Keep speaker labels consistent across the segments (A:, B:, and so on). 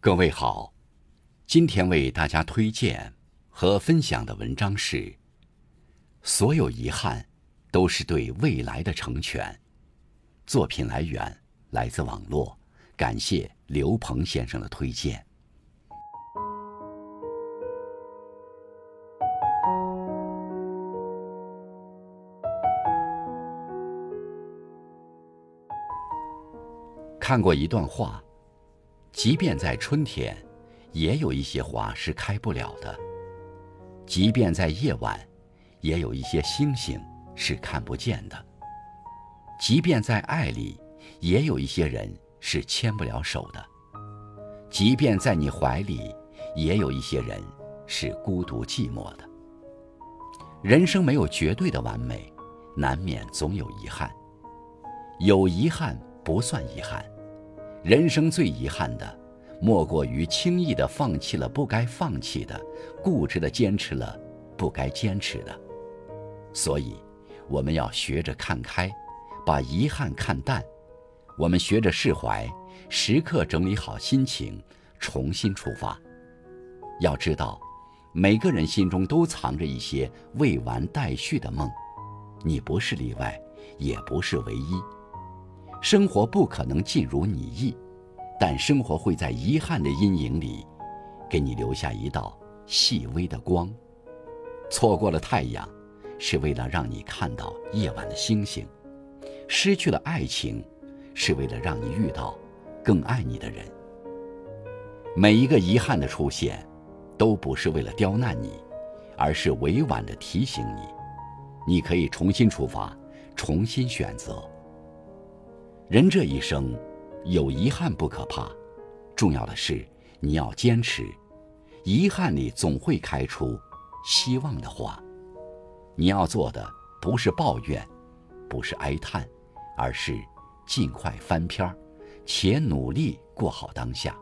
A: 各位好，今天为大家推荐和分享的文章是：所有遗憾都是对未来的成全。作品来源来自网络，感谢刘鹏先生的推荐。看过一段话。即便在春天，也有一些花是开不了的；即便在夜晚，也有一些星星是看不见的；即便在爱里，也有一些人是牵不了手的；即便在你怀里，也有一些人是孤独寂寞的。人生没有绝对的完美，难免总有遗憾。有遗憾不算遗憾。人生最遗憾的，莫过于轻易的放弃了不该放弃的，固执的坚持了不该坚持的。所以，我们要学着看开，把遗憾看淡；我们学着释怀，时刻整理好心情，重新出发。要知道，每个人心中都藏着一些未完待续的梦，你不是例外，也不是唯一。生活不可能尽如你意，但生活会在遗憾的阴影里，给你留下一道细微的光。错过了太阳，是为了让你看到夜晚的星星；失去了爱情，是为了让你遇到更爱你的人。每一个遗憾的出现，都不是为了刁难你，而是委婉的提醒你，你可以重新出发，重新选择。人这一生，有遗憾不可怕，重要的是你要坚持。遗憾里总会开出希望的花。你要做的不是抱怨，不是哀叹，而是尽快翻篇儿，且努力过好当下。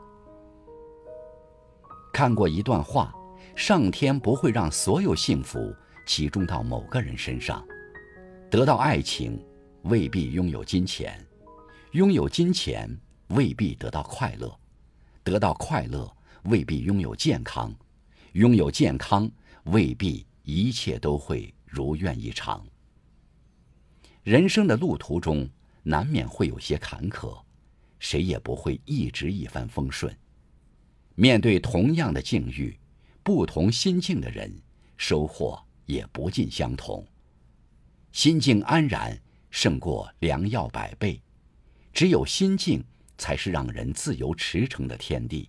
A: 看过一段话：上天不会让所有幸福集中到某个人身上。得到爱情，未必拥有金钱。拥有金钱未必得到快乐，得到快乐未必拥有健康，拥有健康未必一切都会如愿以偿。人生的路途中难免会有些坎坷，谁也不会一直一帆风顺。面对同样的境遇，不同心境的人收获也不尽相同。心境安然胜过良药百倍。只有心境，才是让人自由驰骋的天地。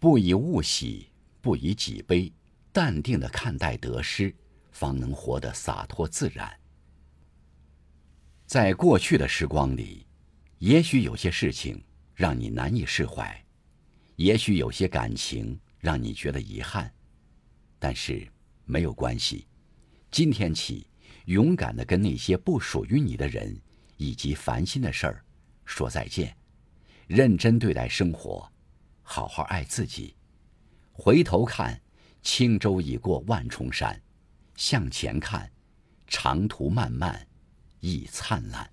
A: 不以物喜，不以己悲，淡定的看待得失，方能活得洒脱自然。在过去的时光里，也许有些事情让你难以释怀，也许有些感情让你觉得遗憾，但是没有关系。今天起，勇敢的跟那些不属于你的人。以及烦心的事儿，说再见，认真对待生活，好好爱自己。回头看，轻舟已过万重山；向前看，长途漫漫亦灿烂。